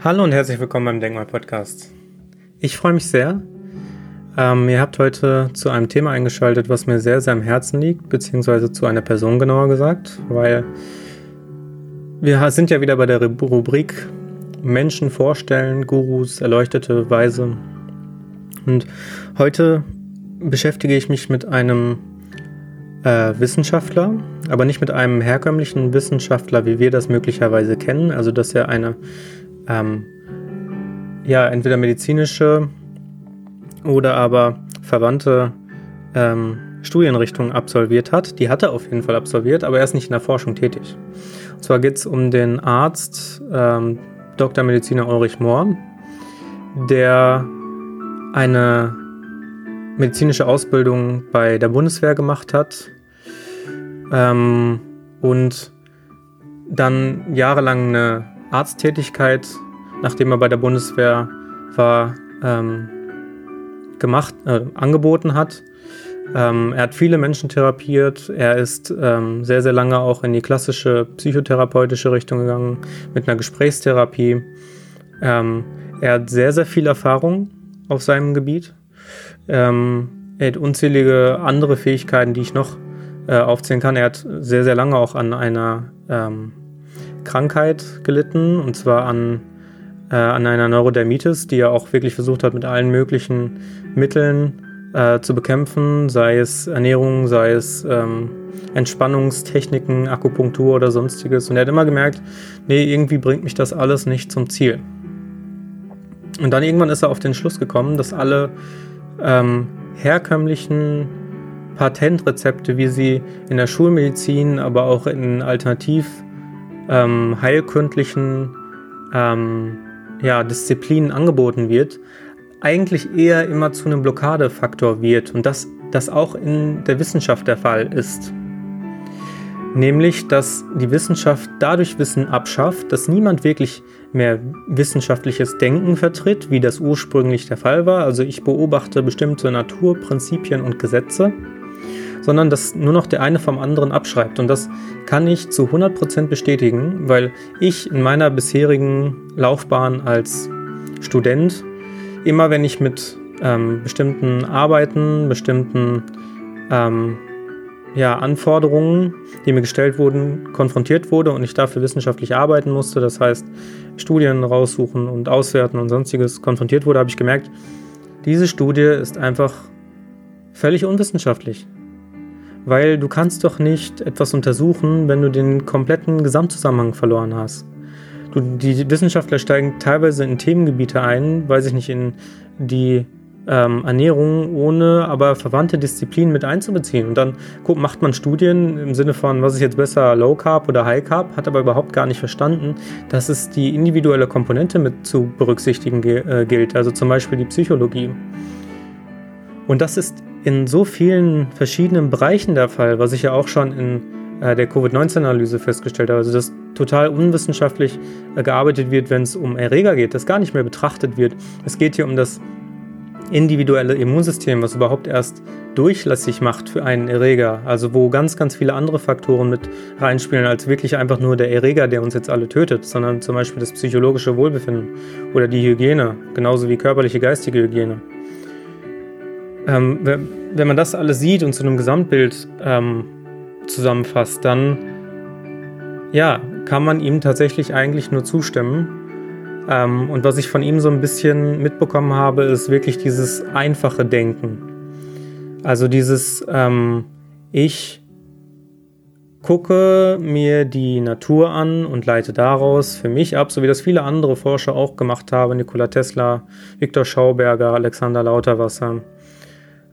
Hallo und herzlich willkommen beim Denkmal-Podcast. Ich freue mich sehr. Ähm, ihr habt heute zu einem Thema eingeschaltet, was mir sehr, sehr am Herzen liegt, beziehungsweise zu einer Person genauer gesagt, weil wir sind ja wieder bei der Rubrik Menschen vorstellen, Gurus, erleuchtete Weise. Und heute beschäftige ich mich mit einem äh, Wissenschaftler, aber nicht mit einem herkömmlichen Wissenschaftler, wie wir das möglicherweise kennen. Also, dass er eine, ähm, ja, entweder medizinische oder aber verwandte ähm, Studienrichtungen absolviert hat. Die hat er auf jeden Fall absolviert, aber er ist nicht in der Forschung tätig. Und zwar geht es um den Arzt ähm, Dr. Mediziner Ulrich Mohr, der eine medizinische Ausbildung bei der Bundeswehr gemacht hat ähm, und dann jahrelang eine Arzttätigkeit, nachdem er bei der Bundeswehr war, ähm, gemacht, äh, angeboten hat. Ähm, er hat viele Menschen therapiert. Er ist ähm, sehr, sehr lange auch in die klassische psychotherapeutische Richtung gegangen mit einer Gesprächstherapie. Ähm, er hat sehr, sehr viel Erfahrung auf seinem Gebiet. Ähm, er hat unzählige andere Fähigkeiten, die ich noch äh, aufzählen kann. Er hat sehr, sehr lange auch an einer ähm, Krankheit gelitten, und zwar an, äh, an einer Neurodermitis, die er auch wirklich versucht hat, mit allen möglichen Mitteln äh, zu bekämpfen, sei es Ernährung, sei es ähm, Entspannungstechniken, Akupunktur oder sonstiges. Und er hat immer gemerkt, nee, irgendwie bringt mich das alles nicht zum Ziel. Und dann irgendwann ist er auf den Schluss gekommen, dass alle ähm, herkömmlichen Patentrezepte, wie sie in der Schulmedizin, aber auch in alternativ ähm, heilkundlichen ähm, ja, Disziplinen angeboten wird, eigentlich eher immer zu einem Blockadefaktor wird und dass das auch in der Wissenschaft der Fall ist. Nämlich, dass die Wissenschaft dadurch Wissen abschafft, dass niemand wirklich mehr wissenschaftliches Denken vertritt, wie das ursprünglich der Fall war. Also ich beobachte bestimmte Naturprinzipien und Gesetze, sondern dass nur noch der eine vom anderen abschreibt. Und das kann ich zu 100% bestätigen, weil ich in meiner bisherigen Laufbahn als Student immer wenn ich mit ähm, bestimmten Arbeiten, bestimmten ähm, ja, Anforderungen, die mir gestellt wurden, konfrontiert wurde und ich dafür wissenschaftlich arbeiten musste, das heißt Studien raussuchen und auswerten und sonstiges konfrontiert wurde, habe ich gemerkt, diese Studie ist einfach völlig unwissenschaftlich. Weil du kannst doch nicht etwas untersuchen, wenn du den kompletten Gesamtzusammenhang verloren hast. Du, die Wissenschaftler steigen teilweise in Themengebiete ein, weiß ich nicht, in die ähm, Ernährung ohne aber verwandte Disziplinen mit einzubeziehen. Und dann guck, macht man Studien im Sinne von, was ist jetzt besser, Low Carb oder High Carb, hat aber überhaupt gar nicht verstanden, dass es die individuelle Komponente mit zu berücksichtigen äh, gilt, also zum Beispiel die Psychologie. Und das ist in so vielen verschiedenen Bereichen der Fall, was ich ja auch schon in äh, der Covid-19-Analyse festgestellt habe. Also dass total unwissenschaftlich äh, gearbeitet wird, wenn es um Erreger geht, das gar nicht mehr betrachtet wird. Es geht hier um das individuelle Immunsystem, was überhaupt erst durchlässig macht für einen Erreger, also wo ganz, ganz viele andere Faktoren mit reinspielen, als wirklich einfach nur der Erreger, der uns jetzt alle tötet, sondern zum Beispiel das psychologische Wohlbefinden oder die Hygiene, genauso wie körperliche, geistige Hygiene. Ähm, wenn man das alles sieht und zu einem Gesamtbild ähm, zusammenfasst, dann ja, kann man ihm tatsächlich eigentlich nur zustimmen. Ähm, und was ich von ihm so ein bisschen mitbekommen habe, ist wirklich dieses einfache Denken. Also dieses, ähm, ich gucke mir die Natur an und leite daraus für mich ab, so wie das viele andere Forscher auch gemacht haben, Nikola Tesla, Viktor Schauberger, Alexander Lauterwasser.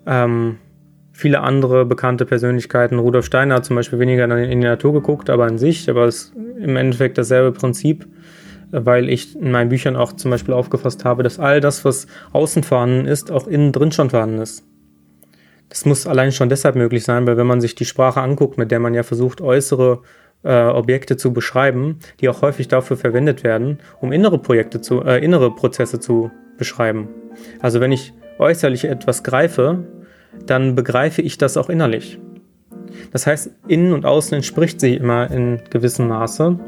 Ähm, viele andere bekannte Persönlichkeiten. Rudolf Steiner hat zum Beispiel weniger in die Natur geguckt, aber an sich, aber es ist im Endeffekt dasselbe Prinzip, weil ich in meinen Büchern auch zum Beispiel aufgefasst habe, dass all das, was außen vorhanden ist, auch innen drin schon vorhanden ist. Das muss allein schon deshalb möglich sein, weil wenn man sich die Sprache anguckt, mit der man ja versucht, äußere äh, Objekte zu beschreiben, die auch häufig dafür verwendet werden, um innere Projekte zu, äh, innere Prozesse zu beschreiben. Also wenn ich äußerlich etwas greife, dann begreife ich das auch innerlich. Das heißt, innen und außen entspricht sich immer in gewissem Maße. Und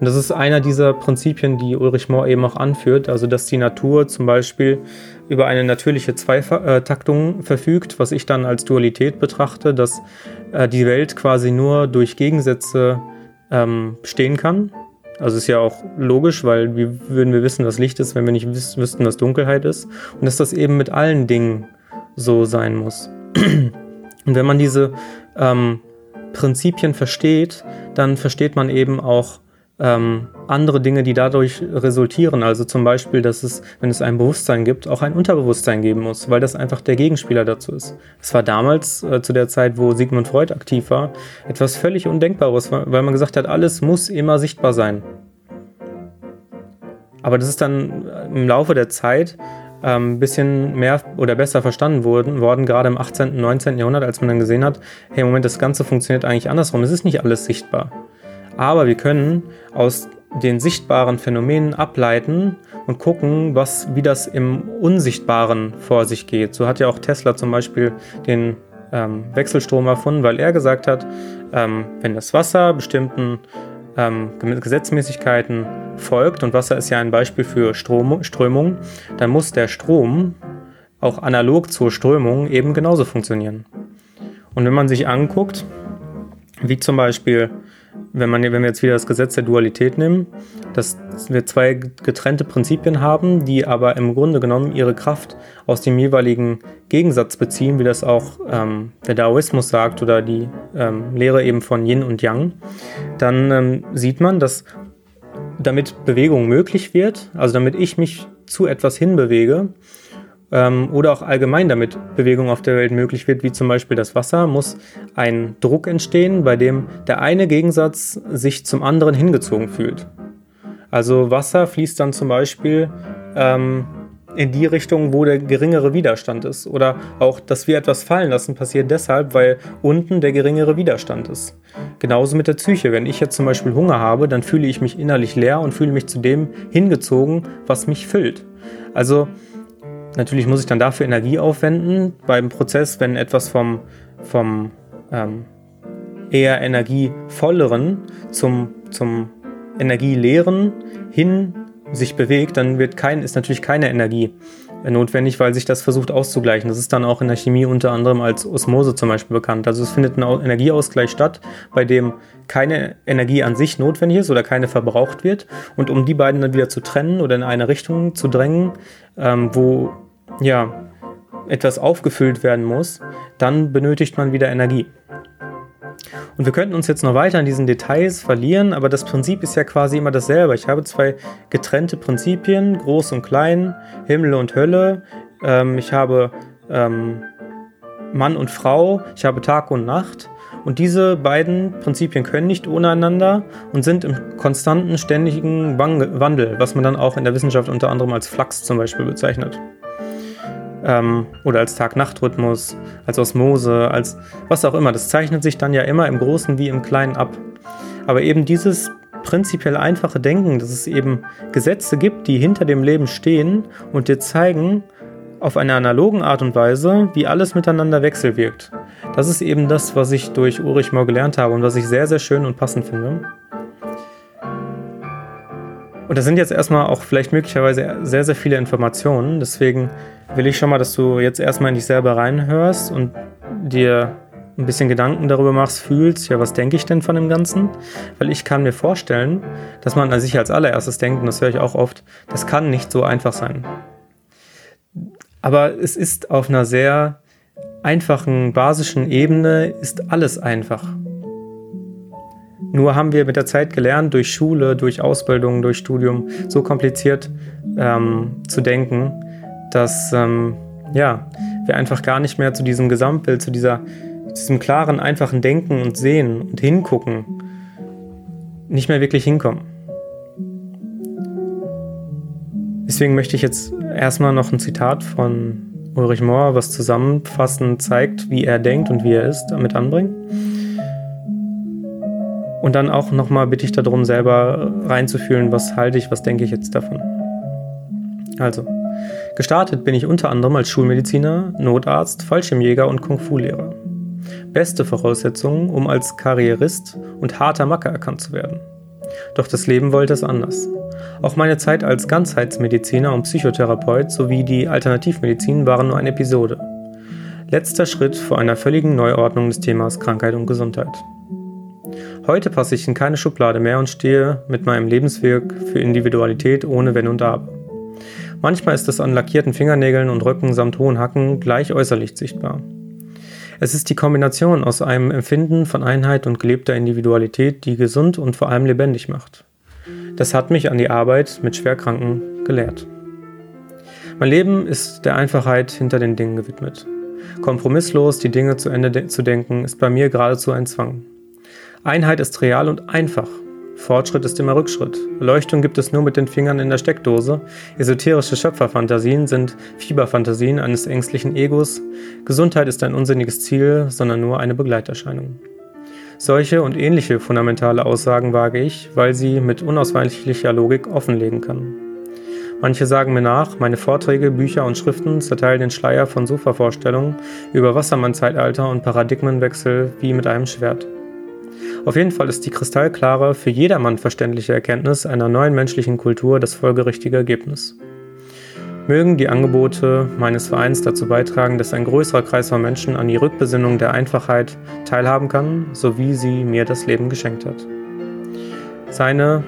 das ist einer dieser Prinzipien, die Ulrich Mohr eben auch anführt, also dass die Natur zum Beispiel über eine natürliche Zweitaktung verfügt, was ich dann als Dualität betrachte, dass äh, die Welt quasi nur durch Gegensätze ähm, stehen kann. Also ist ja auch logisch, weil wie würden wir wissen, was Licht ist, wenn wir nicht wüs wüssten, was Dunkelheit ist. Und dass das eben mit allen Dingen so sein muss. Und wenn man diese ähm, Prinzipien versteht, dann versteht man eben auch ähm, andere Dinge, die dadurch resultieren. Also zum Beispiel, dass es, wenn es ein Bewusstsein gibt, auch ein Unterbewusstsein geben muss, weil das einfach der Gegenspieler dazu ist. Es war damals, äh, zu der Zeit, wo Sigmund Freud aktiv war, etwas völlig Undenkbares, weil man gesagt hat, alles muss immer sichtbar sein. Aber das ist dann im Laufe der Zeit ein ähm, bisschen mehr oder besser verstanden worden, worden, gerade im 18., und 19. Jahrhundert, als man dann gesehen hat, hey, Moment, das Ganze funktioniert eigentlich andersrum. Es ist nicht alles sichtbar. Aber wir können aus den sichtbaren Phänomenen ableiten und gucken, was, wie das im Unsichtbaren vor sich geht. So hat ja auch Tesla zum Beispiel den ähm, Wechselstrom erfunden, weil er gesagt hat, ähm, wenn das Wasser bestimmten ähm, Gesetzmäßigkeiten folgt, und Wasser ist ja ein Beispiel für Strom, Strömung, dann muss der Strom auch analog zur Strömung eben genauso funktionieren. Und wenn man sich anguckt, wie zum Beispiel wenn, man, wenn wir jetzt wieder das Gesetz der Dualität nehmen, dass wir zwei getrennte Prinzipien haben, die aber im Grunde genommen ihre Kraft aus dem jeweiligen Gegensatz beziehen, wie das auch ähm, der Daoismus sagt oder die ähm, Lehre eben von Yin und Yang, dann ähm, sieht man, dass damit Bewegung möglich wird, also damit ich mich zu etwas hinbewege, ähm, oder auch allgemein damit Bewegung auf der Welt möglich wird, wie zum Beispiel das Wasser, muss ein Druck entstehen, bei dem der eine Gegensatz sich zum anderen hingezogen fühlt. Also Wasser fließt dann zum Beispiel ähm, in die Richtung, wo der geringere Widerstand ist. Oder auch, dass wir etwas fallen lassen, passiert deshalb, weil unten der geringere Widerstand ist. Genauso mit der Psyche. Wenn ich jetzt zum Beispiel Hunger habe, dann fühle ich mich innerlich leer und fühle mich zu dem hingezogen, was mich füllt. Also Natürlich muss ich dann dafür Energie aufwenden beim Prozess, wenn etwas vom, vom ähm, eher energievolleren zum, zum energieleeren hin sich bewegt, dann wird kein, ist natürlich keine Energie notwendig, weil sich das versucht auszugleichen. Das ist dann auch in der Chemie unter anderem als Osmose zum Beispiel bekannt. Also es findet ein Energieausgleich statt, bei dem keine Energie an sich notwendig ist oder keine verbraucht wird. Und um die beiden dann wieder zu trennen oder in eine Richtung zu drängen, ähm, wo ja etwas aufgefüllt werden muss, dann benötigt man wieder Energie. Und wir könnten uns jetzt noch weiter in diesen Details verlieren, aber das Prinzip ist ja quasi immer dasselbe. Ich habe zwei getrennte Prinzipien, groß und klein, Himmel und Hölle. Ähm, ich habe ähm, Mann und Frau, ich habe Tag und Nacht. Und diese beiden Prinzipien können nicht ohne einander und sind im konstanten, ständigen Wandel, was man dann auch in der Wissenschaft unter anderem als Flux zum Beispiel bezeichnet ähm, oder als Tag-Nacht-Rhythmus, als Osmose, als was auch immer. Das zeichnet sich dann ja immer im Großen wie im Kleinen ab. Aber eben dieses prinzipiell einfache Denken, dass es eben Gesetze gibt, die hinter dem Leben stehen und dir zeigen, auf eine analogen Art und Weise, wie alles miteinander wechselwirkt. Das ist eben das, was ich durch Ulrich Mohr gelernt habe und was ich sehr, sehr schön und passend finde. Und das sind jetzt erstmal auch vielleicht möglicherweise sehr, sehr viele Informationen. Deswegen will ich schon mal, dass du jetzt erstmal in dich selber reinhörst und dir ein bisschen Gedanken darüber machst, fühlst, ja, was denke ich denn von dem Ganzen? Weil ich kann mir vorstellen, dass man an sich als allererstes denkt, und das höre ich auch oft, das kann nicht so einfach sein. Aber es ist auf einer sehr einfachen, basischen Ebene, ist alles einfach. Nur haben wir mit der Zeit gelernt, durch Schule, durch Ausbildung, durch Studium so kompliziert ähm, zu denken, dass ähm, ja, wir einfach gar nicht mehr zu diesem Gesamtbild, zu dieser, diesem klaren, einfachen Denken und Sehen und Hingucken nicht mehr wirklich hinkommen. Deswegen möchte ich jetzt erstmal noch ein Zitat von Ulrich Mohr, was zusammenfassend zeigt, wie er denkt und wie er ist, damit anbringen. Und dann auch nochmal bitte ich darum, selber reinzufühlen, was halte ich, was denke ich jetzt davon. Also, gestartet bin ich unter anderem als Schulmediziner, Notarzt, Fallschirmjäger und Kung-Fu-Lehrer. Beste Voraussetzungen, um als Karrierist und harter Macker erkannt zu werden. Doch das Leben wollte es anders. Auch meine Zeit als Ganzheitsmediziner und Psychotherapeut sowie die Alternativmedizin waren nur eine Episode. Letzter Schritt vor einer völligen Neuordnung des Themas Krankheit und Gesundheit. Heute passe ich in keine Schublade mehr und stehe mit meinem Lebensweg für Individualität ohne Wenn und Aber. Manchmal ist es an lackierten Fingernägeln und Röcken samt hohen Hacken gleich äußerlich sichtbar. Es ist die Kombination aus einem Empfinden von Einheit und gelebter Individualität, die gesund und vor allem lebendig macht. Das hat mich an die Arbeit mit Schwerkranken gelehrt. Mein Leben ist der Einfachheit hinter den Dingen gewidmet. Kompromisslos die Dinge zu Ende de zu denken, ist bei mir geradezu ein Zwang. Einheit ist real und einfach. Fortschritt ist immer Rückschritt. Beleuchtung gibt es nur mit den Fingern in der Steckdose. Esoterische Schöpferfantasien sind Fieberfantasien eines ängstlichen Egos. Gesundheit ist ein unsinniges Ziel, sondern nur eine Begleiterscheinung. Solche und ähnliche fundamentale Aussagen wage ich, weil sie mit unausweichlicher Logik offenlegen kann. Manche sagen mir nach, meine Vorträge, Bücher und Schriften zerteilen den Schleier von Sofa-Vorstellungen über Wassermann-Zeitalter und Paradigmenwechsel wie mit einem Schwert. Auf jeden Fall ist die kristallklare, für jedermann verständliche Erkenntnis einer neuen menschlichen Kultur das folgerichtige Ergebnis. Mögen die Angebote meines Vereins dazu beitragen, dass ein größerer Kreis von Menschen an die Rückbesinnung der Einfachheit teilhaben kann, so wie sie mir das Leben geschenkt hat. Seine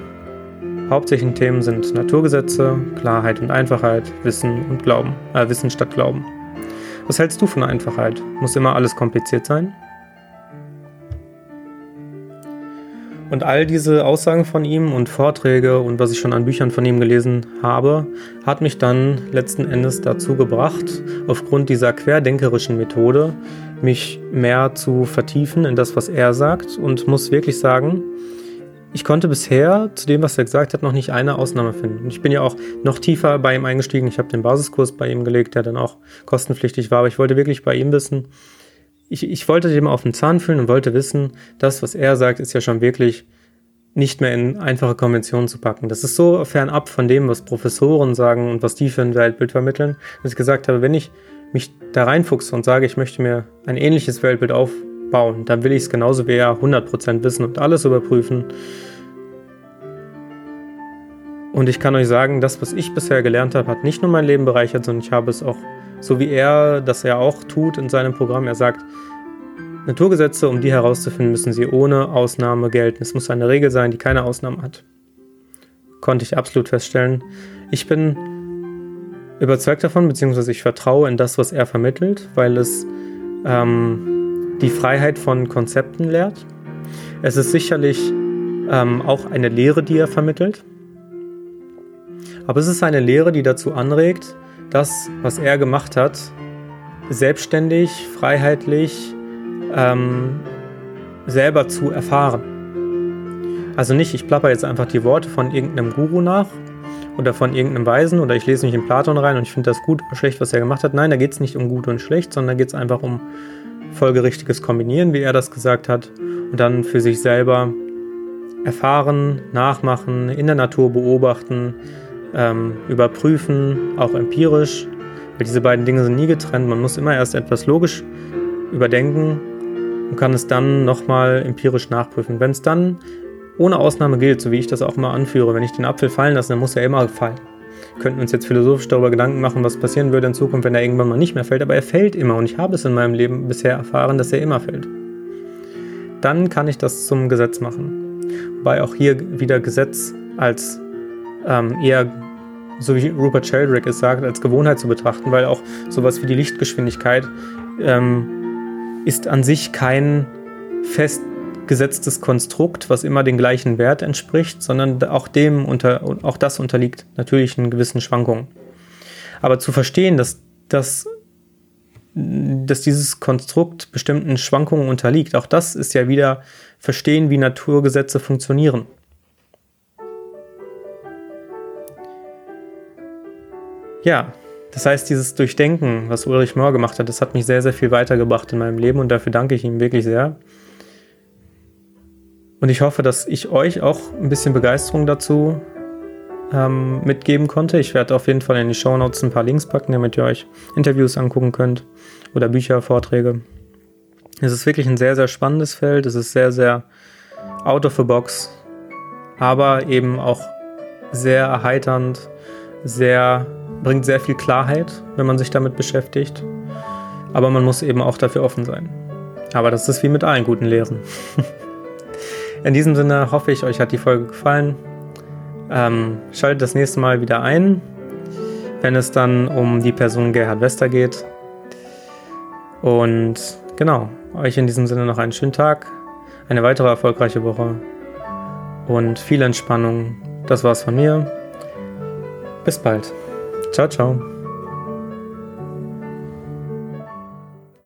hauptsächlichen Themen sind Naturgesetze, Klarheit und Einfachheit, Wissen und Glauben, äh, Wissen statt Glauben. Was hältst du von Einfachheit? Muss immer alles kompliziert sein? Und all diese Aussagen von ihm und Vorträge und was ich schon an Büchern von ihm gelesen habe, hat mich dann letzten Endes dazu gebracht, aufgrund dieser querdenkerischen Methode, mich mehr zu vertiefen in das, was er sagt und muss wirklich sagen, ich konnte bisher zu dem, was er gesagt hat, noch nicht eine Ausnahme finden. Ich bin ja auch noch tiefer bei ihm eingestiegen. Ich habe den Basiskurs bei ihm gelegt, der dann auch kostenpflichtig war. Aber ich wollte wirklich bei ihm wissen, ich, ich wollte dem auf den Zahn fühlen und wollte wissen, das, was er sagt, ist ja schon wirklich nicht mehr in einfache Konventionen zu packen. Das ist so fernab von dem, was Professoren sagen und was die für ein Weltbild vermitteln, dass ich gesagt habe, wenn ich mich da reinfuchse und sage, ich möchte mir ein ähnliches Weltbild aufbauen, dann will ich es genauso wie er 100% wissen und alles überprüfen. Und ich kann euch sagen, das, was ich bisher gelernt habe, hat nicht nur mein Leben bereichert, sondern ich habe es auch so wie er das ja auch tut in seinem Programm. Er sagt, Naturgesetze, um die herauszufinden, müssen sie ohne Ausnahme gelten. Es muss eine Regel sein, die keine Ausnahme hat. Konnte ich absolut feststellen. Ich bin überzeugt davon, beziehungsweise ich vertraue in das, was er vermittelt, weil es ähm, die Freiheit von Konzepten lehrt. Es ist sicherlich ähm, auch eine Lehre, die er vermittelt. Aber es ist eine Lehre, die dazu anregt, das, was er gemacht hat, selbstständig, freiheitlich ähm, selber zu erfahren. Also nicht, ich plapper jetzt einfach die Worte von irgendeinem Guru nach oder von irgendeinem Weisen oder ich lese mich in Platon rein und ich finde das gut oder schlecht, was er gemacht hat. Nein, da geht es nicht um gut und schlecht, sondern da geht es einfach um folgerichtiges Kombinieren, wie er das gesagt hat, und dann für sich selber erfahren, nachmachen, in der Natur beobachten, ähm, überprüfen, auch empirisch, weil diese beiden Dinge sind nie getrennt. Man muss immer erst etwas logisch überdenken und kann es dann nochmal empirisch nachprüfen. Wenn es dann ohne Ausnahme gilt, so wie ich das auch immer anführe, wenn ich den Apfel fallen lasse, dann muss er immer fallen. Wir könnten uns jetzt philosophisch darüber Gedanken machen, was passieren würde in Zukunft, wenn er irgendwann mal nicht mehr fällt, aber er fällt immer und ich habe es in meinem Leben bisher erfahren, dass er immer fällt. Dann kann ich das zum Gesetz machen. Wobei auch hier wieder Gesetz als ähm, eher, so wie Rupert Sheldrake es sagt, als Gewohnheit zu betrachten, weil auch sowas wie die Lichtgeschwindigkeit ähm, ist an sich kein festgesetztes Konstrukt, was immer den gleichen Wert entspricht, sondern auch dem unter, auch das unterliegt natürlichen gewissen Schwankungen. Aber zu verstehen, dass, dass, dass dieses Konstrukt bestimmten Schwankungen unterliegt, auch das ist ja wieder verstehen, wie Naturgesetze funktionieren. Ja, das heißt, dieses Durchdenken, was Ulrich Mohr gemacht hat, das hat mich sehr, sehr viel weitergebracht in meinem Leben und dafür danke ich ihm wirklich sehr. Und ich hoffe, dass ich euch auch ein bisschen Begeisterung dazu ähm, mitgeben konnte. Ich werde auf jeden Fall in die Show Notes ein paar Links packen, damit ihr euch Interviews angucken könnt oder Bücher, Vorträge. Es ist wirklich ein sehr, sehr spannendes Feld. Es ist sehr, sehr out of the box, aber eben auch sehr erheiternd, sehr, bringt sehr viel Klarheit, wenn man sich damit beschäftigt. Aber man muss eben auch dafür offen sein. Aber das ist wie mit allen guten Lehren. In diesem Sinne hoffe ich, euch hat die Folge gefallen. Ähm, schaltet das nächste Mal wieder ein, wenn es dann um die Person Gerhard Wester geht. Und genau, euch in diesem Sinne noch einen schönen Tag, eine weitere erfolgreiche Woche und viel Entspannung. Das war's von mir. Bis bald. Ciao, ciao.